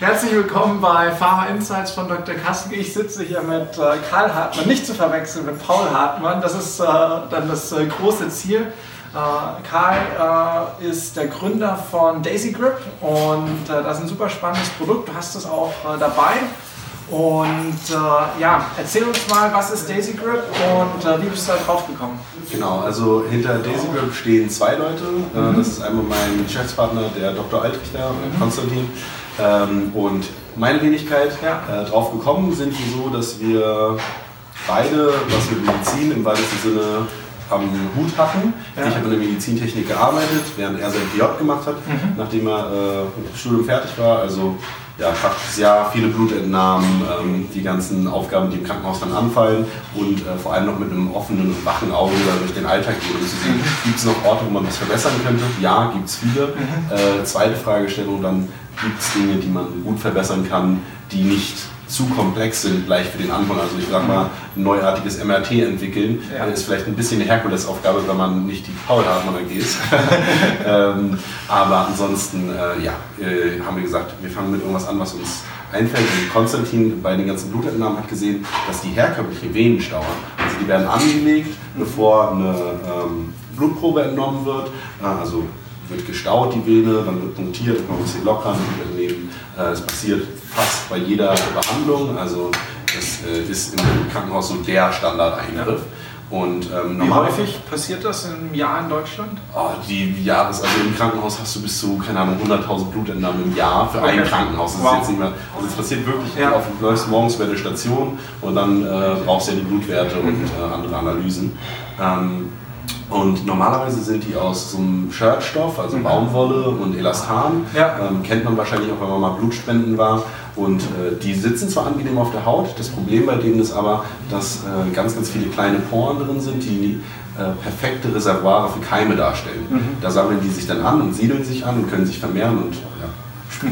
Herzlich willkommen bei Pharma Insights von Dr. Kasten. Ich sitze hier mit äh, Karl Hartmann, nicht zu verwechseln mit Paul Hartmann. Das ist äh, dann das äh, große Ziel. Äh, Karl äh, ist der Gründer von Daisy Grip und äh, das ist ein super spannendes Produkt. Du hast es auch dabei. Und ja, erzähl uns mal, was ist Daisy Grip und wie bist du da drauf gekommen? Genau, also hinter Daisy Grip stehen zwei Leute. Mhm. Das ist einmal mein Geschäftspartner, der Dr. Altrichter, mhm. Konstantin. Ähm, und meine Wenigkeit ja. äh, drauf gekommen sind wir so, dass wir beide, was mit Medizin im weitesten Sinne am Hut hatten. Ja. Ich habe in der Medizintechnik gearbeitet, während er sein PJ gemacht hat, mhm. nachdem er äh, mit dem Studium fertig war. Also ja, praktisches Jahr, viele Blutentnahmen, ähm, die ganzen Aufgaben, die im Krankenhaus dann anfallen und äh, vor allem noch mit einem offenen und wachen Auge durch den Alltag gehen, um zu sehen, mhm. gibt es noch Orte, wo man was verbessern könnte? Ja, gibt es viele. Mhm. Äh, zweite Fragestellung dann, gibt es Dinge, die man gut verbessern kann, die nicht zu komplex sind gleich für den Anfang. Also ich sag mal, ein neuartiges MRT entwickeln ja. ist vielleicht ein bisschen eine Herkulesaufgabe, wenn man nicht die Paul Hartmann AG ist. ähm, aber ansonsten, äh, ja, äh, haben wir gesagt, wir fangen mit irgendwas an, was uns einfällt. Und Konstantin bei den ganzen Blutentnahmen hat gesehen, dass die herkömmliche Venenstauer, also die werden angelegt, bevor eine ähm, Blutprobe entnommen wird. Äh, also wird gestaut, die Vene, dann wird punktiert, man ein bisschen lockern. Äh, es passiert fast bei jeder Behandlung, also das äh, ist im Krankenhaus so der Standardeingriff. Und, ähm, Wie häufig passiert das im Jahr in Deutschland? Oh, die Jahres, also im Krankenhaus hast du bis zu, keine Ahnung, 100.000 Blutentnahmen im Jahr für okay. ein Krankenhaus. Das wow. ist jetzt nicht mehr, also es passiert wirklich, ja. auf, du läufst morgens bei der Station und dann äh, brauchst du ja die Blutwerte und äh, andere Analysen. Ähm, und normalerweise sind die aus so einem Shirtstoff, also mhm. Baumwolle und Elastan. Ja. Ähm, kennt man wahrscheinlich auch, wenn man mal Blutspenden war. Und äh, die sitzen zwar angenehm auf der Haut, das Problem bei denen ist aber, dass äh, ganz, ganz viele kleine Poren drin sind, die äh, perfekte Reservoire für Keime darstellen. Mhm. Da sammeln die sich dann an und siedeln sich an und können sich vermehren und ja,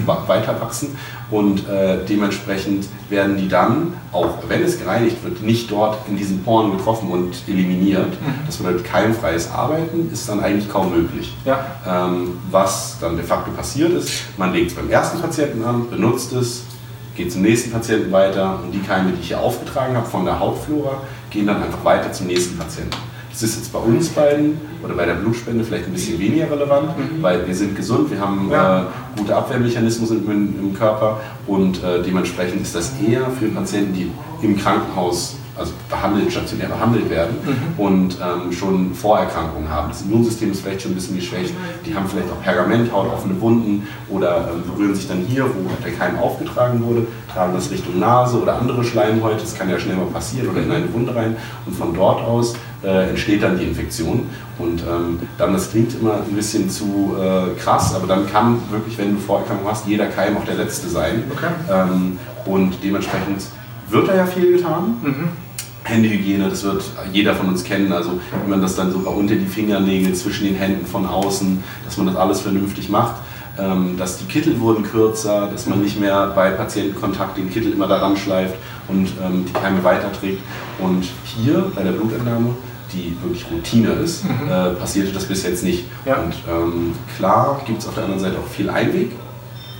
weiter wachsen und äh, dementsprechend werden die dann, auch wenn es gereinigt wird, nicht dort in diesen Poren getroffen und eliminiert. Mhm. Das bedeutet, keimfreies Arbeiten ist dann eigentlich kaum möglich. Ja. Ähm, was dann de facto passiert ist, man legt es beim ersten Patienten an, benutzt es, geht zum nächsten Patienten weiter und die Keime, die ich hier aufgetragen habe von der Hautflora, gehen dann einfach weiter zum nächsten Patienten. Das ist jetzt bei uns beiden oder bei der Blutspende vielleicht ein bisschen weniger relevant, mhm. weil wir sind gesund, wir haben ja. äh, gute Abwehrmechanismen im, im Körper und äh, dementsprechend ist das eher für Patienten, die im Krankenhaus also behandelt, stationär behandelt werden mhm. und ähm, schon Vorerkrankungen haben. Das Immunsystem ist vielleicht schon ein bisschen geschwächt, die haben vielleicht auch Pergamenthaut, offene Wunden oder ähm, berühren sich dann hier, wo der Keim aufgetragen wurde, tragen das Richtung Nase oder andere Schleimhäute, das kann ja schnell mal passieren oder in eine Wunde rein und von dort aus äh, entsteht dann die Infektion und ähm, dann, das klingt immer ein bisschen zu äh, krass, aber dann kann wirklich, wenn du Vorerkrankungen hast, jeder Keim auch der letzte sein okay. Ähm, und dementsprechend wird da ja viel getan. Mhm. Händehygiene, das wird jeder von uns kennen. Also wenn man das dann sogar unter die Fingernägel, zwischen den Händen von außen, dass man das alles vernünftig macht. Ähm, dass die Kittel wurden kürzer, dass man nicht mehr bei Patientenkontakt den Kittel immer daran schleift und ähm, die Keime weiterträgt. Und hier bei der Blutentnahme, die wirklich Routine ist, mhm. äh, passierte das bis jetzt nicht. Ja. Und ähm, klar gibt es auf der anderen Seite auch viel Einweg,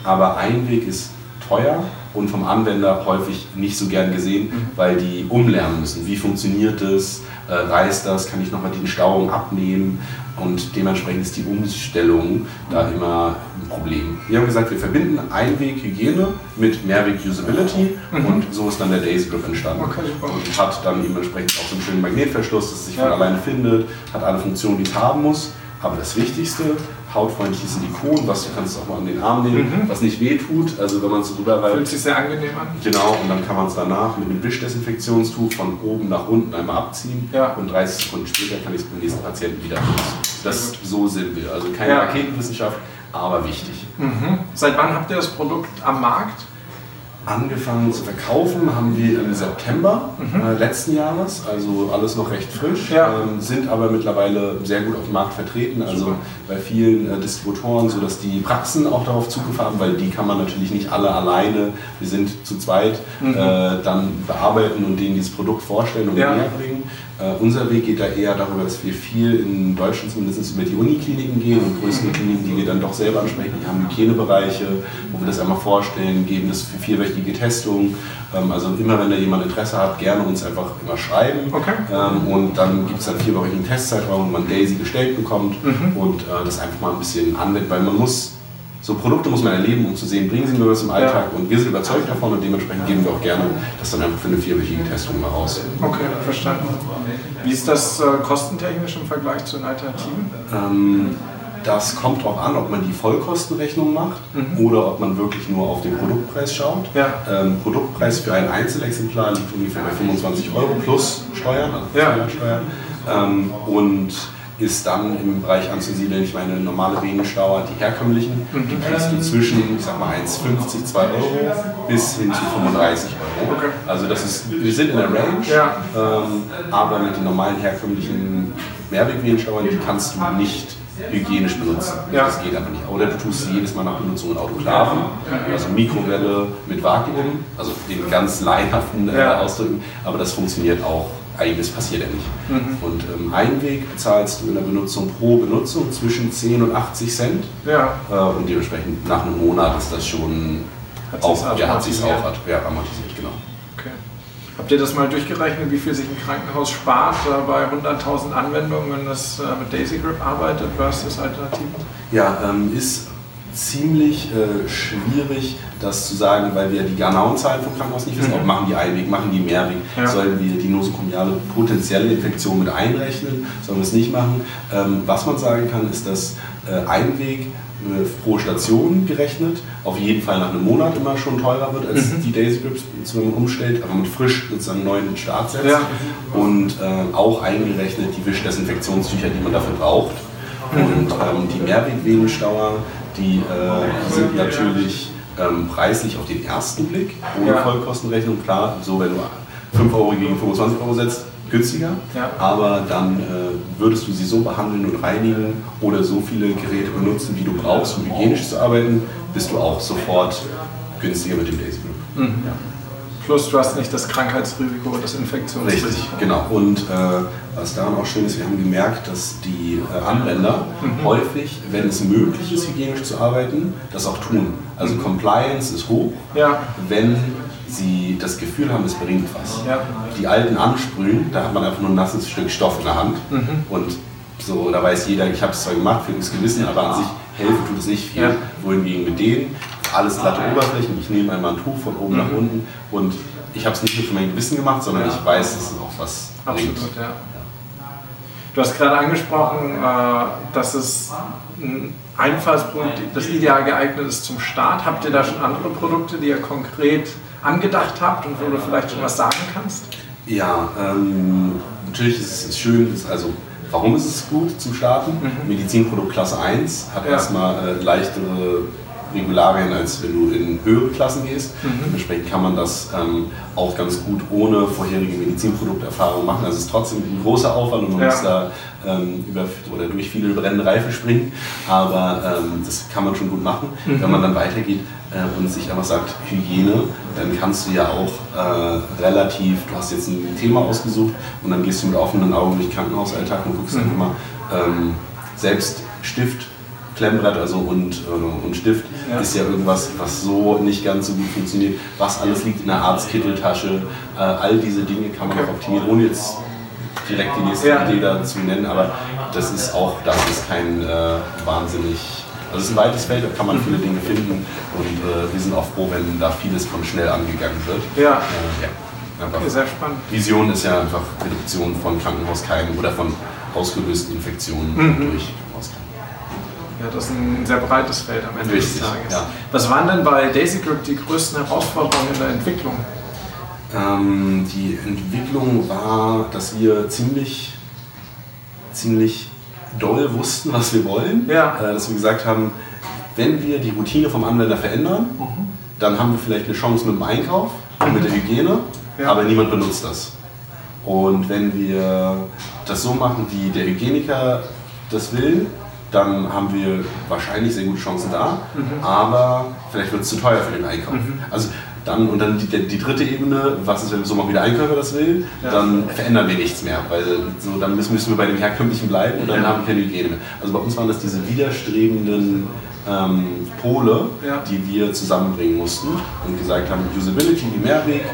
aber Einweg ist teuer und vom Anwender häufig nicht so gern gesehen, mhm. weil die umlernen müssen. Wie funktioniert das? Äh, reißt das? Kann ich nochmal die Stauung abnehmen? Und dementsprechend ist die Umstellung da immer ein Problem. Wir haben gesagt, wir verbinden Einweg-Hygiene mit Mehrweg-Usability mhm. und so ist dann der Daisy Grip entstanden. Okay, und hat dann eben entsprechend auch so einen schönen Magnetverschluss, dass es sich ja. von alleine findet, hat alle Funktionen, die es haben muss. Aber das Wichtigste, hautfreundliche Silikon, was du kannst auch mal an den Arm nehmen, mhm. was nicht weh tut. Also wenn man es drüber reibt. Fühlt sich sehr angenehm an. Genau, und dann kann man es danach mit einem Wischdesinfektionstuch von oben nach unten einmal abziehen ja. und 30 Sekunden später kann ich es beim nächsten Patienten wieder benutzen. Das so sind wir. Also keine ja. Raketenwissenschaft, aber wichtig. Mhm. Seit wann habt ihr das Produkt am Markt? Angefangen zu verkaufen haben wir im September mhm. äh, letzten Jahres, also alles noch recht frisch, ja. ähm, sind aber mittlerweile sehr gut auf dem Markt vertreten, also Super. bei vielen äh, Distributoren, sodass die Praxen auch darauf Zugriff haben, weil die kann man natürlich nicht alle alleine, wir sind zu zweit, mhm. äh, dann bearbeiten und denen dieses Produkt vorstellen und ja. näher bringen. Uh, unser Weg geht da eher darüber, dass wir viel in Deutschland zumindest über die Unikliniken gehen und größere mhm. Kliniken, die wir dann doch selber ansprechen. Die haben Hygienebereiche, wo wir das einmal vorstellen, geben das für vierwöchige Testungen. Ähm, also immer, wenn da jemand Interesse hat, gerne uns einfach immer schreiben. Okay. Ähm, und dann gibt es dann vierwöchigen Testzeitraum, wo man Daisy gestellt bekommt mhm. und äh, das einfach mal ein bisschen anwendet, weil man muss so Produkte muss man erleben, um zu sehen, bringen sie mir was im Alltag. Ja. Und wir sind überzeugt davon und dementsprechend geben wir auch gerne das dann einfach für eine vierwöchige Testung mal raus. Okay, verstanden. Wie ist das äh, kostentechnisch im Vergleich zu den Alternativen? Ähm, das kommt darauf an, ob man die Vollkostenrechnung macht mhm. oder ob man wirklich nur auf den Produktpreis schaut. Ja. Ähm, Produktpreis für ein Einzelexemplar liegt ungefähr bei 25 Euro plus Steuern, also ja. Steuern. Ähm, und ist dann im Bereich anzusiedeln. Ich meine, normale Venenstauer, die herkömmlichen, mhm. die kriegst du zwischen, ich sag mal, 1,50, 2 Euro bis hin zu 35 Euro. Also das ist, wir sind in der Range, ähm, aber mit den normalen herkömmlichen Mehrwegvenenstauern, die kannst du nicht hygienisch benutzen. Ja. Das geht einfach nicht. Oder du tust sie jedes Mal nach Benutzung in Autoklaven, also Mikrowelle mit Vakuum, also den ganz laienhaften äh. Ausdrücken, aber das funktioniert auch einiges passiert ja nicht. Mhm. Und ähm, Einweg bezahlst du in der Benutzung pro Benutzung zwischen 10 und 80 Cent. Ja. Äh, und dementsprechend nach einem Monat ist das schon hat auch, ja, hat sich auch ja, amortisiert, genau. Okay. Habt ihr das mal durchgerechnet, wie viel sich ein Krankenhaus spart äh, bei 100.000 Anwendungen, wenn das äh, mit Daisy Grip arbeitet versus Alternativen? Ja, ähm, ist ziemlich äh, schwierig, das zu sagen, weil wir die genauen Zahlen vom Krankenhaus nicht wissen. Mhm. Ob machen die Einweg, machen die Mehrweg, ja. sollen wir die nosokomiale potenzielle Infektion mit einrechnen, sollen wir es nicht machen. Ähm, was man sagen kann, ist, dass äh, Einweg äh, pro Station gerechnet auf jeden Fall nach einem Monat immer schon teurer wird als mhm. die Daisy Grips, wenn man umstellt, aber mit frisch sozusagen neuen Start setzt. Ja. Und äh, auch eingerechnet die Wischdesinfektionstücher, die man dafür braucht. Mhm. Und ähm, die Mehrwegvenenstauer die äh, sind natürlich ähm, preislich auf den ersten Blick, ohne ja. Vollkostenrechnung, klar, so wenn du 5 Euro gegen 25 Euro setzt, günstiger, ja. aber dann äh, würdest du sie so behandeln und reinigen oder so viele Geräte benutzen, wie du brauchst, um hygienisch zu arbeiten, bist du auch sofort günstiger mit dem Daisy Group. Mhm. Ja. Plus du hast nicht das Krankheitsrisiko, das Infektionsrisiko. Richtig, genau. Und äh, was daran auch schön ist, wir haben gemerkt, dass die äh, Anwender mhm. häufig, wenn es möglich ist, hygienisch zu arbeiten, das auch tun. Also mhm. Compliance ist hoch, ja. wenn sie das Gefühl haben, es bringt was. Ja. Die alten ansprühen, da hat man einfach nur ein nasses Stück Stoff in der Hand mhm. und so, da weiß jeder, ich habe es zwar gemacht für das Gewissen, aber an sich helfen tut es nicht viel. Ja. Wohingegen mit denen alles glatte Oberflächen, ich nehme einmal ein Tuch von oben mhm. nach unten und ich habe es nicht nur für mein Gewissen gemacht, sondern ja. ich weiß, dass es auch was Absolut, bringt. Ja. Du hast gerade angesprochen, äh, dass es ein Einfallspunkt, das ideal geeignet ist zum Start. Habt ihr da schon andere Produkte, die ihr konkret angedacht habt und wo du vielleicht schon was sagen kannst? Ja, ähm, natürlich ist es schön, also warum ist es gut zum Starten? Mhm. Medizinprodukt Klasse 1 hat ja. erstmal äh, leichtere Regularien, als wenn du in höhere Klassen gehst. Mhm. Dementsprechend kann man das ähm, auch ganz gut ohne vorherige Medizinprodukterfahrung machen. Also es ist trotzdem ein großer Aufwand und man ja. muss da ähm, über, oder durch viele brennende Reifen springen, aber ähm, das kann man schon gut machen. Mhm. Wenn man dann weitergeht äh, und sich einfach sagt Hygiene, dann kannst du ja auch äh, relativ, du hast jetzt ein Thema ausgesucht und dann gehst du mit offenen Augen durch den Krankenhausalltag und guckst mhm. einfach mal, ähm, selbst Stift Klemmbrett also und, äh, und Stift ja. ist ja irgendwas, was so nicht ganz so gut funktioniert. Was alles liegt in der Arztkitteltasche. Äh, all diese Dinge kann man okay. auch optimieren, ohne jetzt direkt die nächste ja. Idee dazu nennen. Aber das ist auch, das ist kein äh, wahnsinnig. Also es ist ein weites Feld, da kann man viele Dinge finden und äh, wir sind auch froh, wenn da vieles von schnell angegangen wird. Ja. Äh, ja. okay, sehr spannend. Vision ist ja einfach Reduktion von Krankenhauskeimen oder von ausgelösten Infektionen mhm. durch ja, das ist ein sehr breites Feld am Ende Richtig, des Tages. Ja. Was waren denn bei Daisy Grip die größten Herausforderungen in der Entwicklung? Ähm, die Entwicklung war, dass wir ziemlich, ziemlich doll wussten, was wir wollen. Ja. Äh, dass wir gesagt haben, wenn wir die Routine vom Anwender verändern, mhm dann haben wir vielleicht eine Chance mit dem Einkauf und mit der Hygiene, ja. aber niemand benutzt das. Und wenn wir das so machen, wie der Hygieniker das will, dann haben wir wahrscheinlich sehr gute Chancen da, mhm. aber vielleicht wird es zu teuer für den Einkauf. Mhm. Also dann, und dann die, die, dritte Ebene, was ist, wenn so mal wieder Einkäufer das will, ja. dann verändern wir nichts mehr, weil so, dann müssen, müssen wir bei dem Herkömmlichen bleiben und dann ja. haben wir keine Hygiene mehr. Also bei uns waren das diese widerstrebenden ähm, Pole, ja. die wir zusammenbringen mussten und gesagt haben, Usability wie Mehrweg,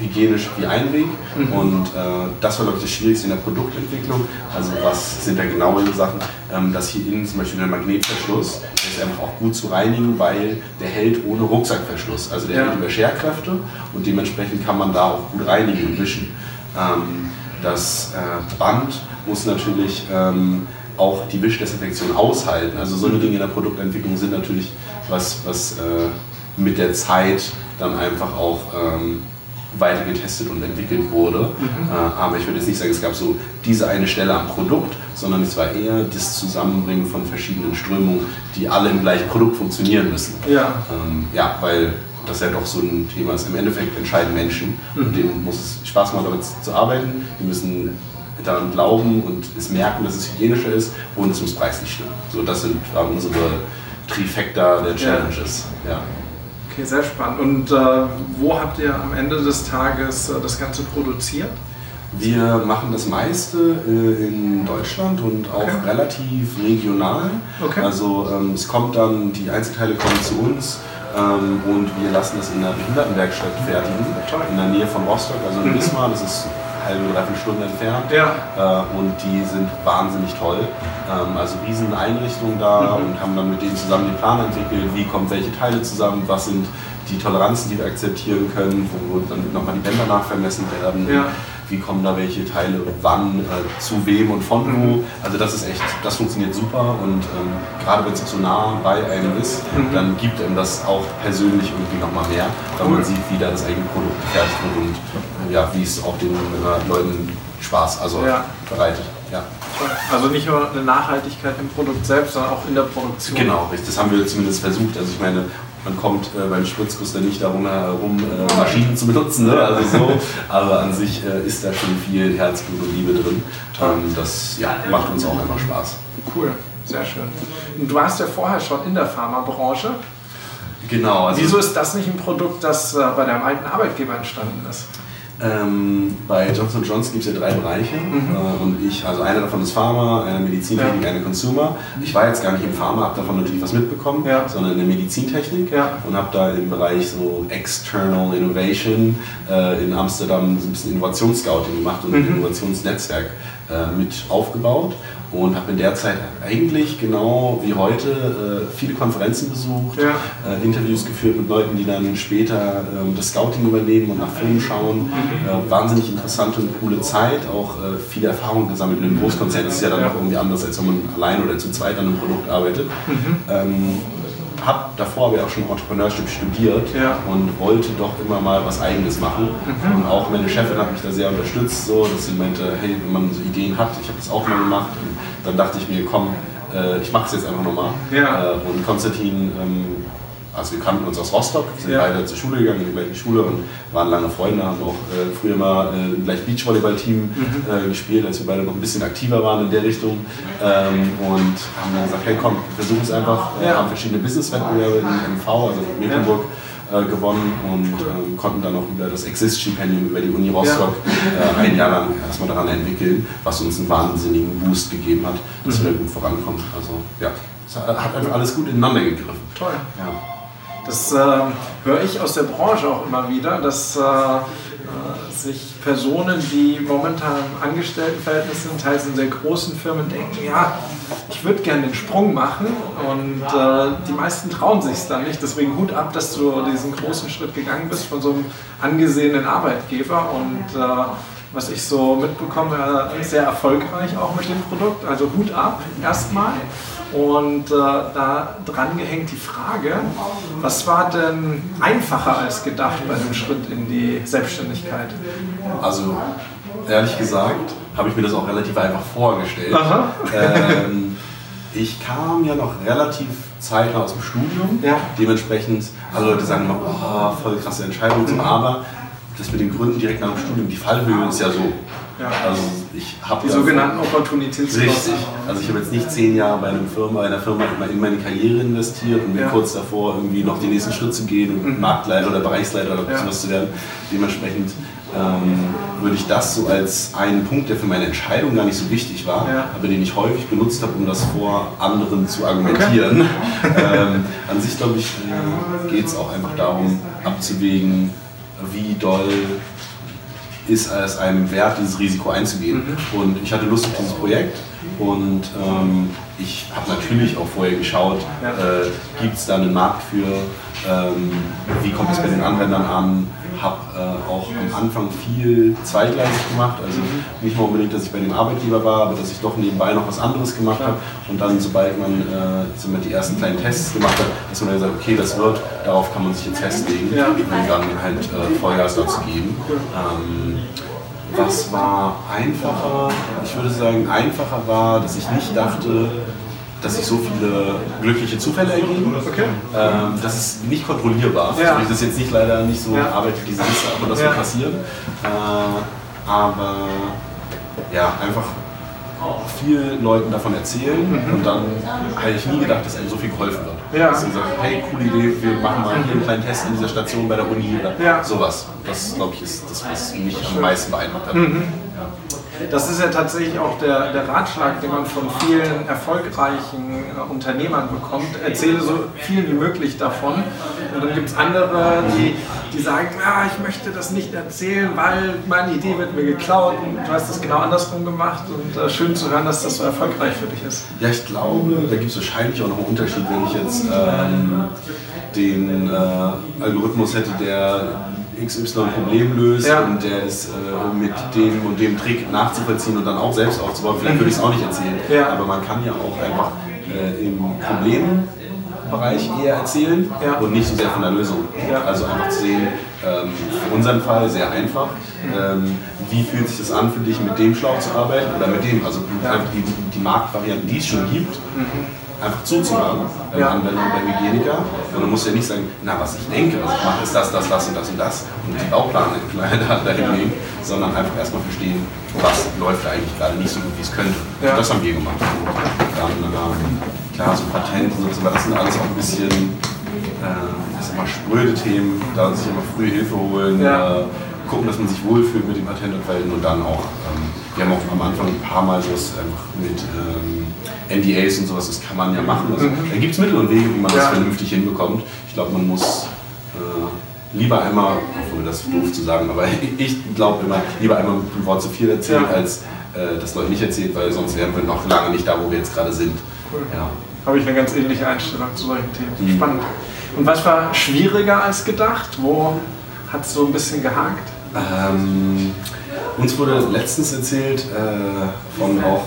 hygienisch wie Einweg. Mhm. Und äh, das war, glaube ich, das Schwierigste in der Produktentwicklung. Also was sind da genauere Sachen? Ähm, dass hier innen zum Beispiel der Magnetverschluss, der ist einfach auch gut zu reinigen, weil der hält ohne Rucksackverschluss. Also der ja. hält über Scherkräfte und dementsprechend kann man da auch gut reinigen und wischen. Ähm, das äh, Band muss natürlich ähm, auch die Wischdesinfektion aushalten. Also so eine Dinge in der Produktentwicklung sind natürlich was, was äh, mit der Zeit dann einfach auch ähm, weiter getestet und entwickelt wurde. Mhm. Äh, aber ich würde jetzt nicht sagen, es gab so diese eine Stelle am Produkt, sondern es war eher das Zusammenbringen von verschiedenen Strömungen, die alle im gleichen Produkt funktionieren müssen. Ja, ähm, ja weil das ja doch so ein Thema ist. Im Endeffekt entscheiden Menschen mhm. und denen muss es Spaß machen, damit zu arbeiten. Die müssen daran glauben und es merken, dass es hygienischer ist und es muss preislich stimmen. So, das sind unsere Trifecta der Challenges. Ja. ja. Okay, sehr spannend. Und äh, wo habt ihr am Ende des Tages äh, das Ganze produziert? Wir machen das meiste äh, in Deutschland und auch okay. relativ regional. Okay. Also ähm, es kommt dann, die Einzelteile kommen zu uns ähm, und wir lassen das in der Behindertenwerkstatt fertigen, in der Nähe von Rostock, also in mhm. Wismar. Das ist halbe, dreiviertel Stunde entfernt. Ja. Äh, und die sind wahnsinnig toll. Ähm, also riesen Einrichtungen da mhm. und haben dann mit denen zusammen den Plan entwickelt, wie kommen welche Teile zusammen, was sind die Toleranzen, die wir akzeptieren können, wo dann nochmal die Bänder nachvermessen werden. Ja wie kommen da welche Teile wann, äh, zu wem und von wo. Mhm. Also das ist echt, das funktioniert super und ähm, gerade wenn es so nah bei einem ist, mhm. dann gibt einem das auch persönlich irgendwie nochmal mehr, weil man sieht, wie da das eigene Produkt fertig wird und äh, ja, wie es auch den äh, Leuten Spaß also ja. bereitet. Ja. Also nicht nur eine Nachhaltigkeit im Produkt selbst, sondern auch in der Produktion. Genau, das haben wir zumindest versucht. Also ich meine, man kommt äh, beim Spritzguss dann nicht darum herum, äh, Maschinen zu benutzen, ne? also so. aber an sich äh, ist da schon viel Herzblut und Liebe drin. Ähm, das ja, macht uns auch einfach Spaß. Cool, sehr schön. Und du warst ja vorher schon in der Pharmabranche. Genau. Also Wieso ist das nicht ein Produkt, das äh, bei deinem alten Arbeitgeber entstanden ist? Ähm, bei Johnson Johnson gibt es ja drei Bereiche mhm. äh, und ich, also einer davon ist Pharma, eine Medizintechnik, ja. eine Consumer. Ich war jetzt gar nicht im Pharma, habe davon natürlich was mitbekommen, ja. sondern in der Medizintechnik ja. und habe da im Bereich so External Innovation äh, in Amsterdam so ein bisschen Innovationsscouting gemacht und mhm. ein Innovationsnetzwerk äh, mit aufgebaut und habe in der Zeit eigentlich genau wie heute äh, viele Konferenzen besucht, ja. äh, Interviews geführt mit Leuten, die dann später äh, das Scouting übernehmen und nach Filmen schauen. Mhm. wahnsinnig interessante und coole Zeit, auch äh, viele Erfahrungen gesammelt in einem Großkonzern. Das ist ja dann auch irgendwie anders, als wenn man allein oder zu zweit an einem Produkt arbeitet. Mhm. Ähm, habe davor aber auch schon Entrepreneurship studiert ja. und wollte doch immer mal was Eigenes machen. Mhm. Und auch meine Chefin hat mich da sehr unterstützt, so, dass sie meinte, hey, wenn man so Ideen hat, ich habe das auch mal gemacht. Dann dachte ich mir, komm, äh, ich mache es jetzt einfach nochmal. Ja. Äh, und Konstantin ähm, also wir kannten uns aus Rostock, sind ja. beide zur Schule gegangen, in die gleiche Schule und waren lange Freunde, haben auch äh, früher mal äh, gleich Beachvolleyball-Team mhm. äh, gespielt, als wir beide noch ein bisschen aktiver waren in der Richtung ähm, und haben dann gesagt, hey komm, wir versuchen es einfach, äh, ja. haben verschiedene Business-Wettbewerbe in MV, also in Mecklenburg, ja. Äh, gewonnen und ähm, konnten dann auch über das Exist-Stipendium über die Uni Rostock äh, ein Jahr lang erstmal daran entwickeln, was uns einen wahnsinnigen Boost gegeben hat, dass mhm. wir da gut vorankommen. Also ja, es hat einfach alles gut ineinander gegriffen. Toll. Ja. Das äh, höre ich aus der Branche auch immer wieder, dass äh, sich Personen, die momentan im Angestelltenverhältnis sind, teils in sehr großen Firmen, denken, ja, ich würde gerne den Sprung machen und äh, die meisten trauen sich es dann nicht. Deswegen Hut ab, dass du diesen großen Schritt gegangen bist von so einem angesehenen Arbeitgeber und äh, was ich so mitbekomme, sehr erfolgreich auch mit dem Produkt. Also Hut ab erstmal. Und äh, da dran gehängt die Frage, was war denn einfacher als gedacht bei dem Schritt in die Selbstständigkeit? Also ehrlich gesagt habe ich mir das auch relativ einfach vorgestellt. Ähm, Ich kam ja noch relativ zeitnah aus dem Studium. Ja. Dementsprechend, alle Leute sagen immer, oh, voll krasse Entscheidung, mhm. aber das mit den Gründen direkt nach dem Studium, die Fallhöhe ist ja so. Ja. Also ich habe die sogenannten Opportunitätskosten. Richtig. Also ich habe jetzt nicht zehn Jahre bei einer Firma, bei einer Firma in meine Karriere investiert und bin ja. kurz davor, irgendwie noch den nächsten Schritt zu gehen und mhm. Marktleiter oder Bereichsleiter oder ja. sowas zu werden. Dementsprechend ähm, würde ich das so als einen Punkt, der für meine Entscheidung gar nicht so wichtig war, ja. aber den ich häufig benutzt habe, um das vor anderen zu argumentieren. Okay. ähm, an sich, glaube ich, äh, geht es auch einfach darum, abzuwägen, wie doll ist es einem wert, dieses Risiko einzugehen. Mhm. Und ich hatte Lust auf dieses Projekt und ähm, ich habe natürlich auch vorher geschaut, äh, gibt es da einen Markt für, ähm, wie kommt es bei den Anwendern an, habe äh, auch am Anfang viel zweigleisig gemacht, also nicht mal unbedingt, dass ich bei dem Arbeitgeber war, aber dass ich doch nebenbei noch was anderes gemacht habe und dann, sobald man äh, die ersten kleinen Tests gemacht hat, dass man dann sagt, okay, das wird, darauf kann man sich jetzt festlegen ja. und dann halt äh, Vollgas dazu geben. Ähm, was war einfacher? Ich würde sagen, einfacher war, dass ich nicht dachte, dass sich so viele glückliche Zufälle ergeben. Okay. Ähm, das ist nicht kontrollierbar. Ja. Das ist jetzt nicht leider nicht so ja. Arbeit wie diese Liste, aber das ja. wird passieren. Äh, aber ja, einfach vielen Leuten davon erzählen mhm. und dann hätte ich nie gedacht, dass einem so viel geholfen wird. Ja. Dass gesagt, hey, coole Idee, wir machen mal hier einen kleinen Test in dieser Station bei der Uni oder ja. sowas. Das, glaube ich, ist das, was mich am meisten beeindruckt hat. Mhm. Das ist ja tatsächlich auch der, der Ratschlag, den man von vielen erfolgreichen äh, Unternehmern bekommt. Erzähle so viel wie möglich davon. Und dann gibt es andere, die, die sagen, ja, ich möchte das nicht erzählen, weil meine Idee wird mir geklaut. Und du hast das genau andersrum gemacht. Und äh, schön zu hören, dass das so erfolgreich für dich ist. Ja, ich glaube, da gibt es wahrscheinlich auch noch einen Unterschied, wenn ich jetzt ähm, den äh, Algorithmus hätte, der XY Problem löst ja. und der ist äh, mit dem und dem Trick nachzuvollziehen und dann auch selbst aufzubauen. Vielleicht würde ich es auch nicht erzählen, ja. aber man kann ja auch einfach äh, im Problembereich eher erzählen ja. und nicht so sehr von der Lösung. Also einfach zu sehen, ähm, für unseren Fall sehr einfach, ähm, wie fühlt sich das an für dich, mit dem Schlauch zu arbeiten oder mit dem, also einfach die, die Marktvarianten, die es schon gibt. Mhm einfach zuzuhören beim ja. Anwender und beim Hygieniker. Und man muss ja nicht sagen, na, was ich denke, was ich mache, ist das, das, das und das und das und den Bauplan dahin ja. nehmen, sondern einfach erstmal verstehen, was läuft da eigentlich gerade nicht so gut, wie es könnte. Ja. Das haben wir gemacht. Dann, ähm, klar, so Patente und so, das sind alles auch ein bisschen äh, ich mal, spröde Themen, da sich immer früh Hilfe holen. Äh, gucken, dass man sich wohlfühlt mit dem Patentanwälten und dann auch, ähm, wir haben auch am Anfang ein paar Mal sowas einfach mit ähm, NDAs und sowas, das kann man ja machen. Also, da gibt es Mittel und Wege, wie man ja. das vernünftig hinbekommt. Ich glaube, man muss äh, lieber einmal, obwohl das doof zu sagen, aber ich glaube immer, lieber einmal ein Wort zu viel erzählen, ja. als äh, das Leute nicht erzählt, weil sonst wären wir noch lange nicht da, wo wir jetzt gerade sind. Cool. Ja. Habe ich eine ganz ähnliche Einstellung zu solchen Themen. Mhm. Spannend. Und was war schwieriger als gedacht? Wo hat es so ein bisschen gehakt? Ähm, uns wurde letztens erzählt äh, von auch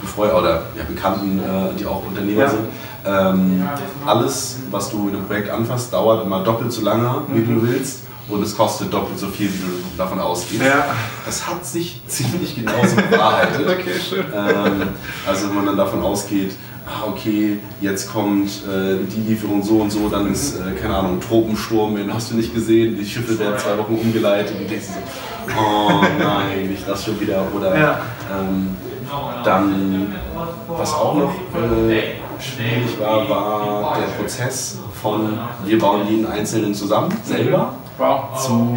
Befreuer oder ja, Bekannten, äh, die auch Unternehmer ja. sind. Ähm, alles, was du in einem Projekt anfasst, dauert immer doppelt so lange, wie mhm. du willst. Und es kostet doppelt so viel, wie du davon ausgehst. Ja. Das hat sich ziemlich genauso bewahrheitet. okay, schön. Ähm, also wenn man dann davon ausgeht, ah, okay, jetzt kommt äh, die Lieferung so und so, dann ist, äh, keine Ahnung, Tropensturm, den hast du nicht gesehen, die Schiffe werden zwei Wochen umgeleitet und denkst so, oh nein, nicht das schon wieder. Oder ja. ähm, dann, was auch noch äh, schwierig war, war der Prozess von wir bauen jeden Einzelnen zusammen, selber, zu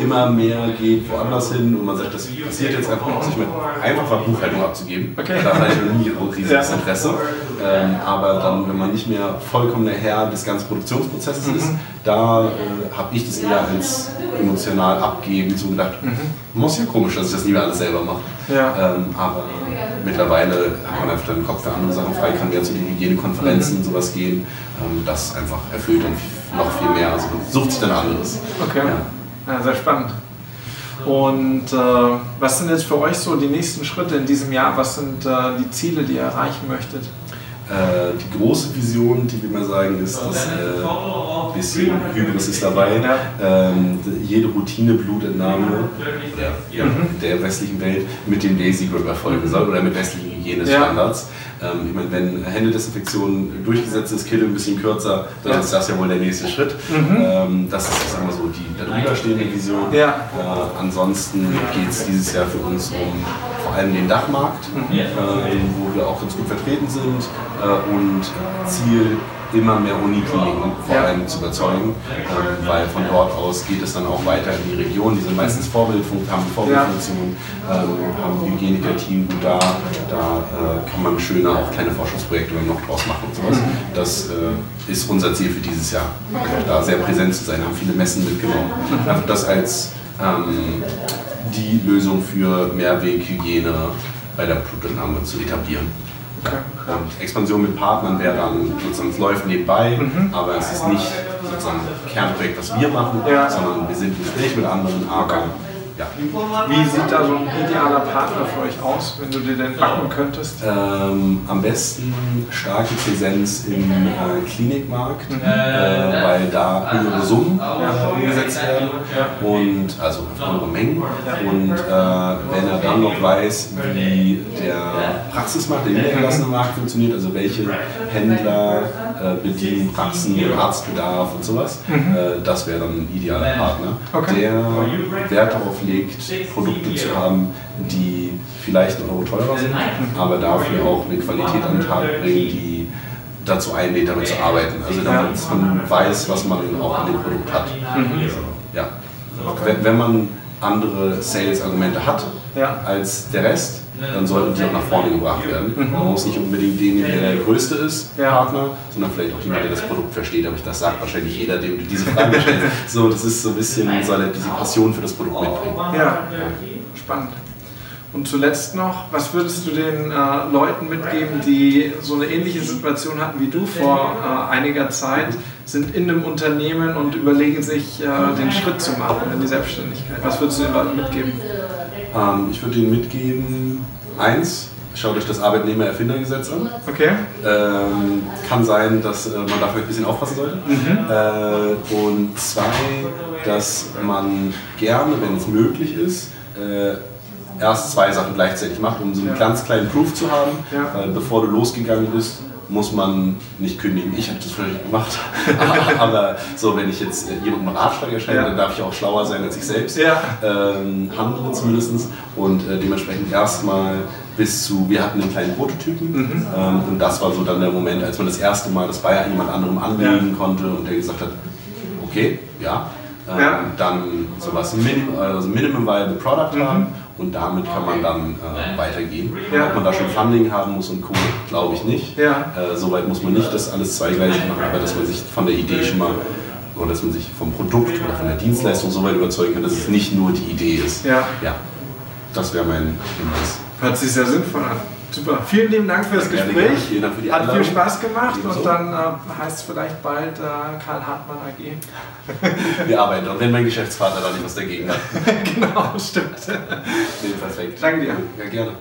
immer mehr geht woanders hin und man sagt, das passiert jetzt einfach, um sich mit einfacher Buchhaltung abzugeben. Okay. Da hatte ich noch nie ein riesiges Interesse. Ähm, aber dann, wenn man nicht mehr vollkommener Herr des ganzen Produktionsprozesses mhm. ist, da äh, habe ich das eher als emotional abgeben, so gedacht, mhm. muss ja komisch, dass ich das nie mehr alles selber mache. Ja. Ähm, aber mittlerweile hat man einfach den Kopf für andere Sachen frei, kann mehr zu den Hygienekonferenzen mhm. und sowas gehen. Ähm, das einfach erfüllt dann noch viel mehr. Also man sucht sich dann anderes. Okay. Ja. ja sehr spannend. Und äh, was sind jetzt für euch so die nächsten Schritte in diesem Jahr? Was sind äh, die Ziele, die ihr erreichen möchtet? Äh, die große Vision, die wir mal sagen, ist, dass äh, ein bisschen Hybris ist dabei. Ähm, jede Routine-Blutentnahme der, ja, mhm. der westlichen Welt mit dem Lazy Grip erfolgen soll oder mit westlichen Hygienestandards. Ja. Ähm, ich meine, wenn Händedesinfektion durchgesetzt ist, Kille ein bisschen kürzer, dann ja. ist das ja wohl der nächste Schritt. Mhm. Ähm, das ist, sagen wir so, die darüber stehende Vision. Ja. Äh, ansonsten geht es dieses Jahr für uns um vor allem den Dachmarkt, mhm. äh, wo wir auch ganz gut vertreten sind äh, und Ziel immer mehr Unikliniken vor allem zu überzeugen, ähm, weil von dort aus geht es dann auch weiter in die Region. Die sind meistens Vorbildfunktion, haben Vorbildfunktion, ähm, haben ein Hygieniker-Team und da, da äh, kann man schöner auch kleine Forschungsprojekte noch draus machen und sowas. Mhm. Das äh, ist unser Ziel für dieses Jahr, da sehr präsent zu sein, haben viele Messen mitgenommen. Also das als ähm, die Lösung für Mehrweghygiene bei der Blutentnahme zu etablieren. Okay. Und Expansion mit Partnern wäre dann sozusagen, es läuft nebenbei, mhm. aber es ist nicht sozusagen Kernprojekt, was wir machen, ja. sondern wir sind im Gespräch mit anderen, aber ja. Wie sieht da so ein idealer Partner für euch aus, wenn du dir den backen könntest? Ähm, am besten starke Präsenz im äh, Klinikmarkt, mhm. äh, weil da höhere Summen äh, umgesetzt werden und also höhere Mengen. Und äh, wenn er dann noch weiß, wie der Praxismarkt, der niedergelassene Markt funktioniert, also welche Händler äh, bedienen Praxen, Arztbedarf und sowas, mhm. Äh, das wäre dann ein idealer Partner, okay. der Wert darauf legt, Produkte zu haben, die vielleicht einen Euro teurer sind, aber dafür auch eine Qualität an den Tag bringen, die dazu einlädt, damit zu arbeiten. Also damit man weiß, was man auch an dem Produkt hat. Mhm. Also, ja. Wenn, wenn man andere Sales-Argumente hat ja. als der Rest, dann sollten die auch nach vorne gebracht werden. Mhm. Man muss nicht unbedingt den, der der Größte ist, ja. Partner, sondern vielleicht auch jemand, der das Produkt versteht. Aber das sagt wahrscheinlich jeder, dem du diese Frage stellst. so, das ist so ein bisschen, soll er diese Passion für das Produkt mitbringen. Ja, spannend. Und zuletzt noch, was würdest du den äh, Leuten mitgeben, die so eine ähnliche Situation hatten wie du vor äh, einiger Zeit, sind in einem Unternehmen und überlegen sich, äh, den Schritt zu machen in die Selbstständigkeit? Was würdest du den Leuten mitgeben? Ähm, ich würde ihnen mitgeben, eins, schaut euch das Arbeitnehmer-Erfindergesetz an. Okay. Ähm, kann sein, dass äh, man dafür ein bisschen aufpassen sollte. Mhm. Äh, und zwei, dass man gerne, wenn es möglich ist, äh, erst zwei Sachen gleichzeitig macht, um so einen ja. ganz kleinen Proof zu haben, ja. weil bevor du losgegangen bist, muss man nicht kündigen. Ich habe das vielleicht gemacht. aber so, wenn ich jetzt jemandem Ratschlag erscheine, ja. dann darf ich auch schlauer sein als ich selbst. Ja. Ähm, handle zumindest. Und äh, dementsprechend erstmal bis zu, wir hatten einen kleinen Prototypen. Mhm. Ähm, und das war so dann der Moment, als man das erste Mal das bei jemand anderem anlegen ja. konnte und der gesagt hat, okay, ja. Ähm, ja. Dann sowas Minim, also Minimum Viable Product mhm. Und damit kann man dann äh, weitergehen. Ja. Ob man da schon Funding haben muss und Co., glaube ich nicht. Ja. Äh, Soweit muss man nicht das alles zweigleisig machen, aber dass man sich von der Idee schon mal oder dass man sich vom Produkt oder von der Dienstleistung so weit überzeugen kann, dass es nicht nur die Idee ist. Ja. ja. Das wäre mein Hinweis. Hört sich sehr sinnvoll an. Super. Vielen lieben Dank für das Gespräch. Vielen Dank für die Hat viel Spaß gemacht Ebenso. und dann äh, heißt es vielleicht bald äh, Karl Hartmann AG. Wir arbeiten und wenn mein Geschäftsvater da nicht was dagegen hat. genau, stimmt. Nee, perfekt. Danke dir. Ja, gerne.